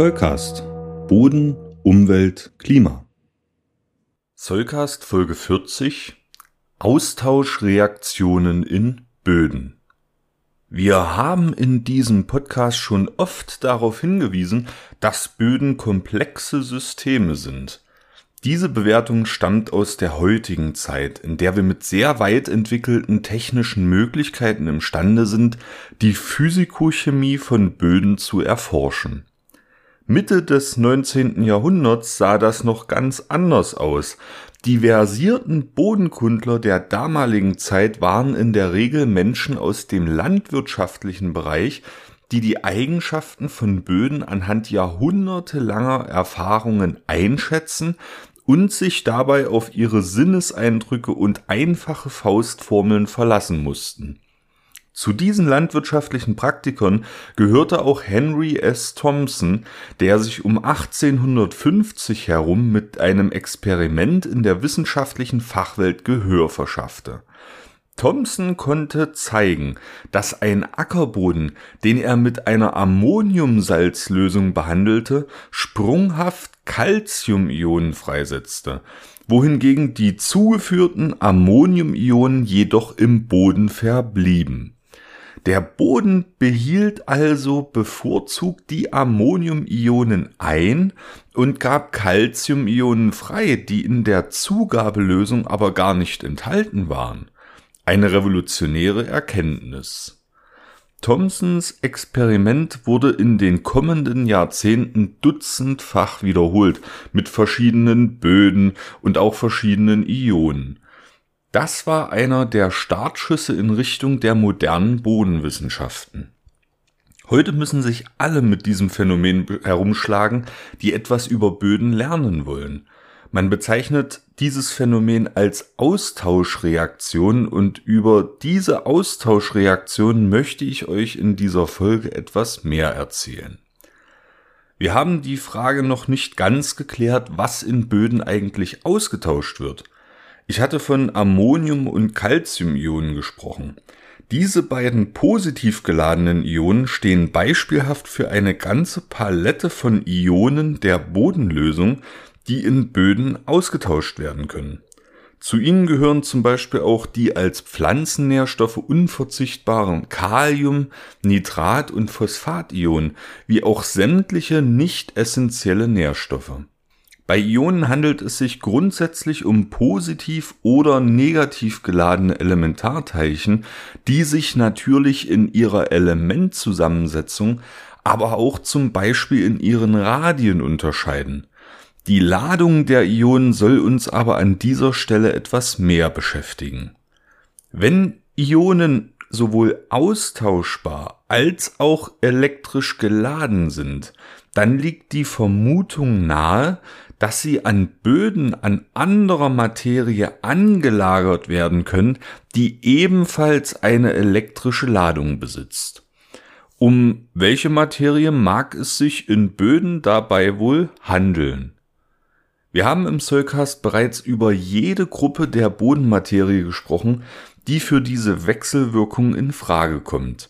Zollcast. Boden, Umwelt, Klima. Zollcast Folge 40 Austauschreaktionen in Böden. Wir haben in diesem Podcast schon oft darauf hingewiesen, dass Böden komplexe Systeme sind. Diese Bewertung stammt aus der heutigen Zeit, in der wir mit sehr weit entwickelten technischen Möglichkeiten imstande sind, die Physikochemie von Böden zu erforschen. Mitte des 19. Jahrhunderts sah das noch ganz anders aus. Die versierten Bodenkundler der damaligen Zeit waren in der Regel Menschen aus dem landwirtschaftlichen Bereich, die die Eigenschaften von Böden anhand jahrhundertelanger Erfahrungen einschätzen und sich dabei auf ihre Sinneseindrücke und einfache Faustformeln verlassen mussten. Zu diesen landwirtschaftlichen Praktikern gehörte auch Henry S. Thompson, der sich um 1850 herum mit einem Experiment in der wissenschaftlichen Fachwelt Gehör verschaffte. Thomson konnte zeigen, dass ein Ackerboden, den er mit einer Ammoniumsalzlösung behandelte, sprunghaft Calciumionen freisetzte, wohingegen die zugeführten Ammoniumionen jedoch im Boden verblieben. Der Boden behielt also bevorzugt die Ammoniumionen ein und gab Calciumionen frei, die in der Zugabelösung aber gar nicht enthalten waren. Eine revolutionäre Erkenntnis. Thomsons Experiment wurde in den kommenden Jahrzehnten dutzendfach wiederholt mit verschiedenen Böden und auch verschiedenen Ionen. Das war einer der Startschüsse in Richtung der modernen Bodenwissenschaften. Heute müssen sich alle mit diesem Phänomen herumschlagen, die etwas über Böden lernen wollen. Man bezeichnet dieses Phänomen als Austauschreaktion und über diese Austauschreaktion möchte ich euch in dieser Folge etwas mehr erzählen. Wir haben die Frage noch nicht ganz geklärt, was in Böden eigentlich ausgetauscht wird. Ich hatte von Ammonium- und Calcium-Ionen gesprochen. Diese beiden positiv geladenen Ionen stehen beispielhaft für eine ganze Palette von Ionen der Bodenlösung, die in Böden ausgetauscht werden können. Zu ihnen gehören zum Beispiel auch die als Pflanzennährstoffe unverzichtbaren Kalium, Nitrat und Phosphationen, wie auch sämtliche nicht essentielle Nährstoffe. Bei Ionen handelt es sich grundsätzlich um positiv oder negativ geladene Elementarteilchen, die sich natürlich in ihrer Elementzusammensetzung, aber auch zum Beispiel in ihren Radien unterscheiden. Die Ladung der Ionen soll uns aber an dieser Stelle etwas mehr beschäftigen. Wenn Ionen sowohl austauschbar als auch elektrisch geladen sind, dann liegt die Vermutung nahe, dass sie an Böden an anderer Materie angelagert werden können, die ebenfalls eine elektrische Ladung besitzt. Um welche Materie mag es sich in Böden dabei wohl handeln? Wir haben im Soulcast bereits über jede Gruppe der Bodenmaterie gesprochen, die für diese Wechselwirkung in Frage kommt.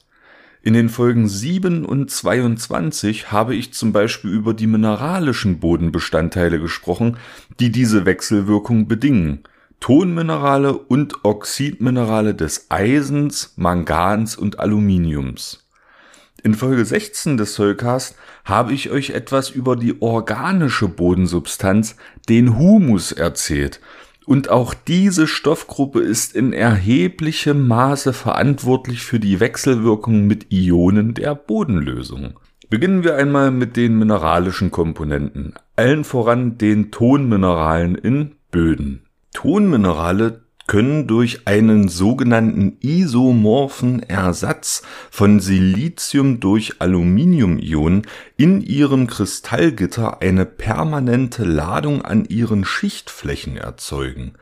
In den Folgen 7 und 22 habe ich zum Beispiel über die mineralischen Bodenbestandteile gesprochen, die diese Wechselwirkung bedingen. Tonminerale und Oxidminerale des Eisens, Mangans und Aluminiums. In Folge 16 des Soulcast habe ich euch etwas über die organische Bodensubstanz, den Humus, erzählt. Und auch diese Stoffgruppe ist in erheblichem Maße verantwortlich für die Wechselwirkung mit Ionen der Bodenlösung. Beginnen wir einmal mit den mineralischen Komponenten, allen voran den Tonmineralen in Böden. Tonminerale können durch einen sogenannten isomorphen Ersatz von Silizium durch Aluminiumionen in ihrem Kristallgitter eine permanente Ladung an ihren Schichtflächen erzeugen.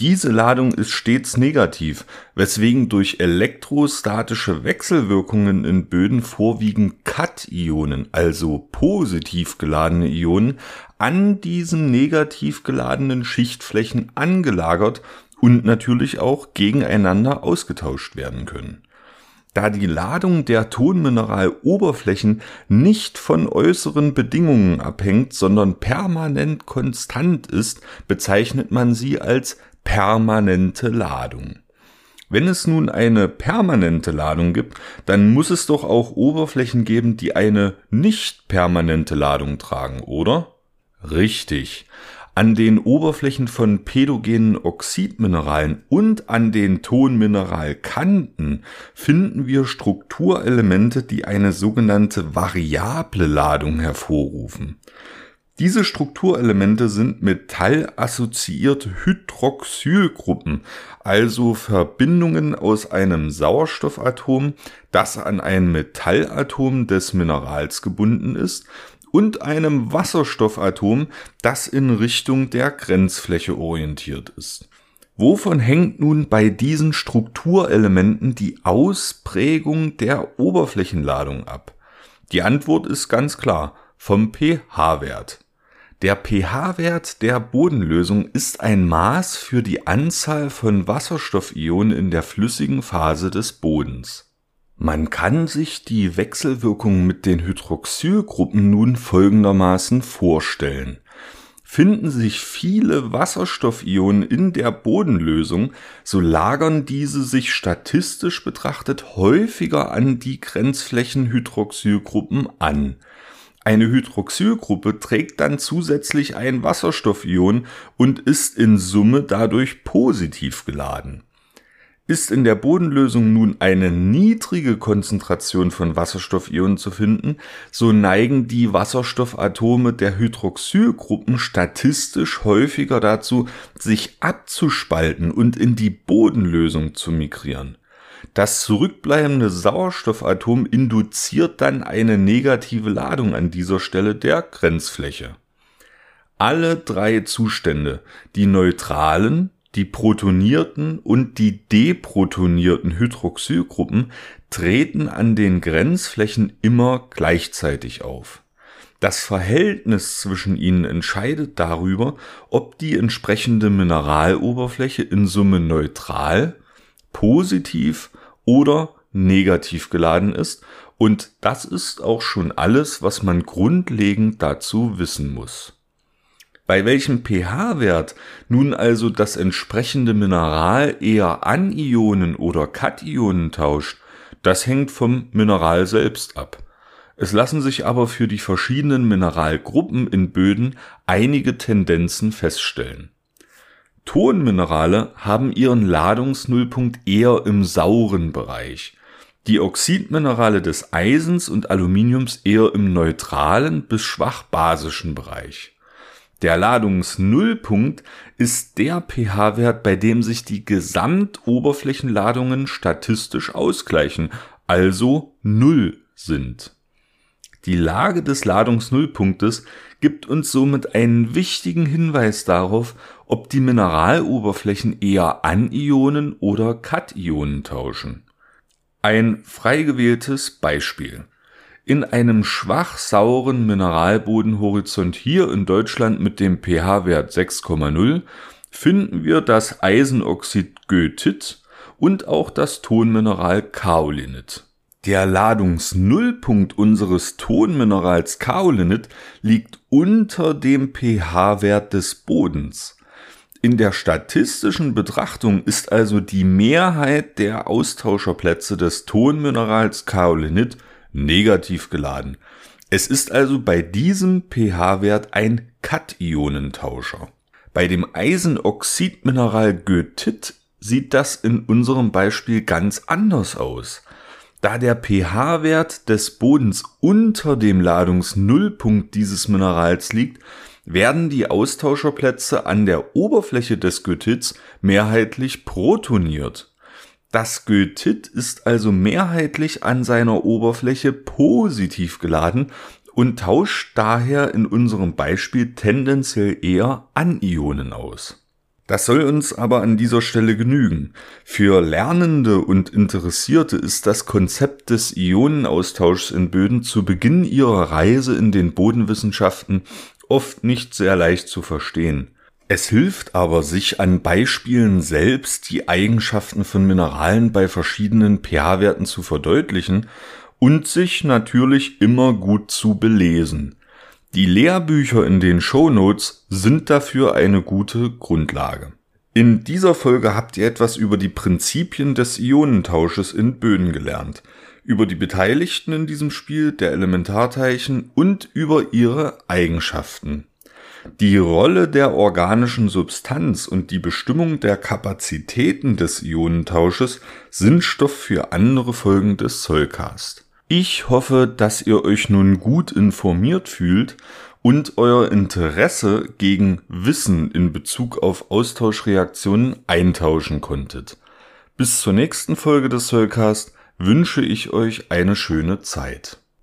Diese Ladung ist stets negativ, weswegen durch elektrostatische Wechselwirkungen in Böden vorwiegend Kationen, also positiv geladene Ionen, an diesen negativ geladenen Schichtflächen angelagert und natürlich auch gegeneinander ausgetauscht werden können. Da die Ladung der Tonmineraloberflächen nicht von äußeren Bedingungen abhängt, sondern permanent konstant ist, bezeichnet man sie als permanente Ladung. Wenn es nun eine permanente Ladung gibt, dann muss es doch auch Oberflächen geben, die eine nicht permanente Ladung tragen, oder? Richtig. An den Oberflächen von pädogenen Oxidmineralen und an den Tonmineralkanten finden wir Strukturelemente, die eine sogenannte variable Ladung hervorrufen. Diese Strukturelemente sind metallassoziierte Hydroxylgruppen, also Verbindungen aus einem Sauerstoffatom, das an ein Metallatom des Minerals gebunden ist, und einem Wasserstoffatom, das in Richtung der Grenzfläche orientiert ist. Wovon hängt nun bei diesen Strukturelementen die Ausprägung der Oberflächenladung ab? Die Antwort ist ganz klar vom pH-Wert. Der pH-Wert der Bodenlösung ist ein Maß für die Anzahl von Wasserstoffionen in der flüssigen Phase des Bodens. Man kann sich die Wechselwirkung mit den Hydroxylgruppen nun folgendermaßen vorstellen. Finden sich viele Wasserstoffionen in der Bodenlösung, so lagern diese sich statistisch betrachtet häufiger an die Grenzflächenhydroxylgruppen an. Eine Hydroxylgruppe trägt dann zusätzlich ein Wasserstoffion und ist in Summe dadurch positiv geladen. Ist in der Bodenlösung nun eine niedrige Konzentration von Wasserstoffionen zu finden, so neigen die Wasserstoffatome der Hydroxylgruppen statistisch häufiger dazu, sich abzuspalten und in die Bodenlösung zu migrieren. Das zurückbleibende Sauerstoffatom induziert dann eine negative Ladung an dieser Stelle der Grenzfläche. Alle drei Zustände, die neutralen, die protonierten und die deprotonierten Hydroxylgruppen treten an den Grenzflächen immer gleichzeitig auf. Das Verhältnis zwischen ihnen entscheidet darüber, ob die entsprechende Mineraloberfläche in Summe neutral, positiv oder negativ geladen ist. Und das ist auch schon alles, was man grundlegend dazu wissen muss. Bei welchem pH-Wert nun also das entsprechende Mineral eher Anionen oder Kationen tauscht, das hängt vom Mineral selbst ab. Es lassen sich aber für die verschiedenen Mineralgruppen in Böden einige Tendenzen feststellen. Tonminerale haben ihren Ladungsnullpunkt eher im sauren Bereich, die Oxidminerale des Eisens und Aluminiums eher im neutralen bis schwach basischen Bereich. Der Ladungsnullpunkt ist der pH-Wert, bei dem sich die Gesamtoberflächenladungen statistisch ausgleichen, also Null sind. Die Lage des Ladungsnullpunktes gibt uns somit einen wichtigen Hinweis darauf, ob die Mineraloberflächen eher Anionen oder Kationen tauschen. Ein frei gewähltes Beispiel. In einem schwach sauren Mineralbodenhorizont hier in Deutschland mit dem pH-Wert 6,0 finden wir das Eisenoxid Goethit und auch das Tonmineral Kaolinit. Der Ladungsnullpunkt unseres Tonminerals Kaolinit liegt unter dem pH-Wert des Bodens. In der statistischen Betrachtung ist also die Mehrheit der Austauscherplätze des Tonminerals Kaolinit negativ geladen. Es ist also bei diesem pH-Wert ein Kationentauscher. Bei dem Eisenoxidmineral Goethit sieht das in unserem Beispiel ganz anders aus. Da der pH-Wert des Bodens unter dem Ladungsnullpunkt dieses Minerals liegt, werden die Austauscherplätze an der Oberfläche des Goethits mehrheitlich protoniert. Das Goethit ist also mehrheitlich an seiner Oberfläche positiv geladen und tauscht daher in unserem Beispiel tendenziell eher Anionen aus. Das soll uns aber an dieser Stelle genügen. Für Lernende und Interessierte ist das Konzept des Ionenaustauschs in Böden zu Beginn ihrer Reise in den Bodenwissenschaften oft nicht sehr leicht zu verstehen. Es hilft aber, sich an Beispielen selbst die Eigenschaften von Mineralen bei verschiedenen pH-Werten zu verdeutlichen und sich natürlich immer gut zu belesen. Die Lehrbücher in den Shownotes sind dafür eine gute Grundlage. In dieser Folge habt ihr etwas über die Prinzipien des Ionentausches in Böden gelernt, über die Beteiligten in diesem Spiel der Elementarteilchen und über ihre Eigenschaften. Die Rolle der organischen Substanz und die Bestimmung der Kapazitäten des Ionentausches sind Stoff für andere Folgen des Zollcast. Ich hoffe, dass ihr euch nun gut informiert fühlt und euer Interesse gegen Wissen in Bezug auf Austauschreaktionen eintauschen konntet. Bis zur nächsten Folge des Zollcast wünsche ich euch eine schöne Zeit.